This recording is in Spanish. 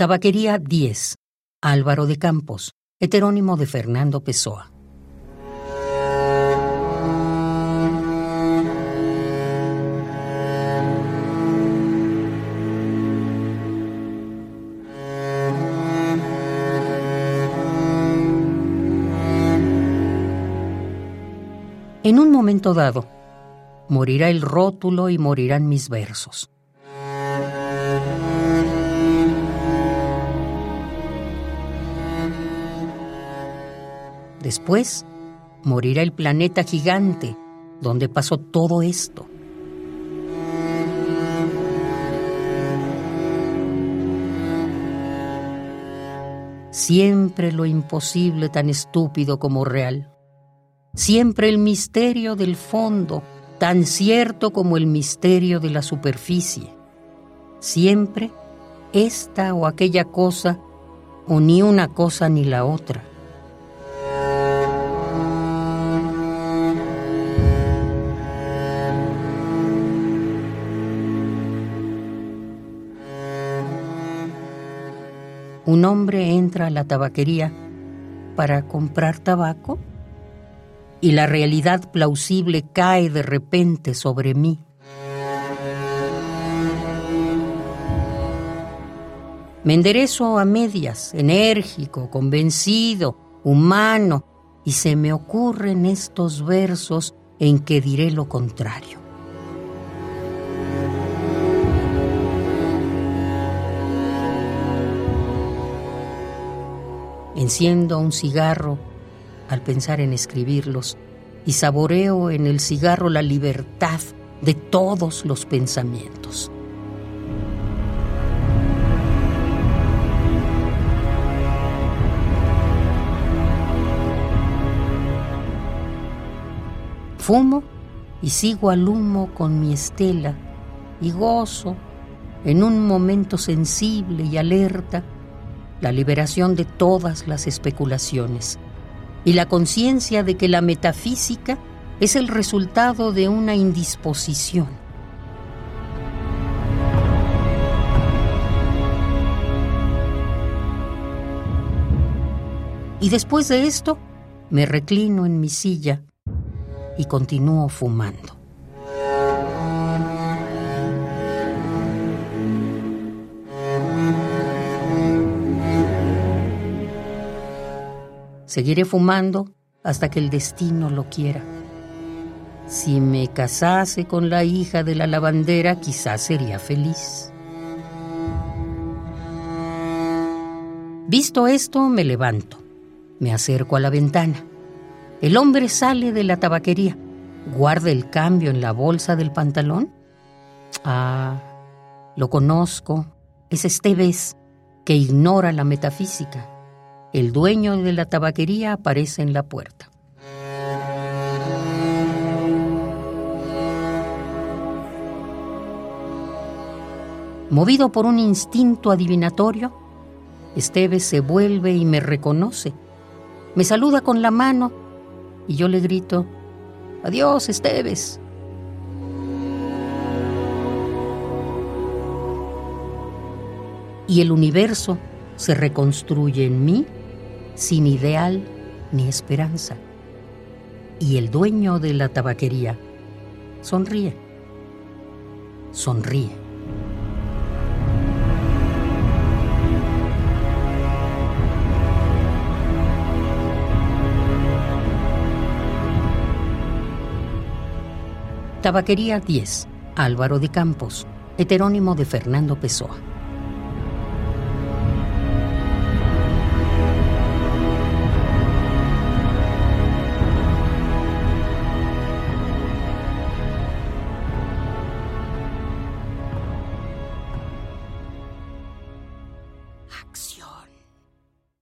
Tabaquería 10. Álvaro de Campos, heterónimo de Fernando Pessoa. En un momento dado, morirá el rótulo y morirán mis versos. Después, morirá el planeta gigante donde pasó todo esto. Siempre lo imposible tan estúpido como real. Siempre el misterio del fondo tan cierto como el misterio de la superficie. Siempre esta o aquella cosa o ni una cosa ni la otra. Un hombre entra a la tabaquería para comprar tabaco y la realidad plausible cae de repente sobre mí. Me enderezo a medias, enérgico, convencido, humano, y se me ocurren estos versos en que diré lo contrario. Enciendo un cigarro al pensar en escribirlos y saboreo en el cigarro la libertad de todos los pensamientos. Fumo y sigo al humo con mi estela y gozo en un momento sensible y alerta la liberación de todas las especulaciones y la conciencia de que la metafísica es el resultado de una indisposición. Y después de esto, me reclino en mi silla y continúo fumando. Seguiré fumando hasta que el destino lo quiera. Si me casase con la hija de la lavandera, quizás sería feliz. Visto esto, me levanto. Me acerco a la ventana. El hombre sale de la tabaquería. ¿Guarda el cambio en la bolsa del pantalón? Ah, lo conozco. Es Esteves, que ignora la metafísica. El dueño de la tabaquería aparece en la puerta. Movido por un instinto adivinatorio, Esteves se vuelve y me reconoce. Me saluda con la mano y yo le grito, Adiós, Esteves. Y el universo se reconstruye en mí sin ideal ni esperanza. Y el dueño de la tabaquería sonríe, sonríe. Tabaquería 10, Álvaro de Campos, heterónimo de Fernando Pessoa.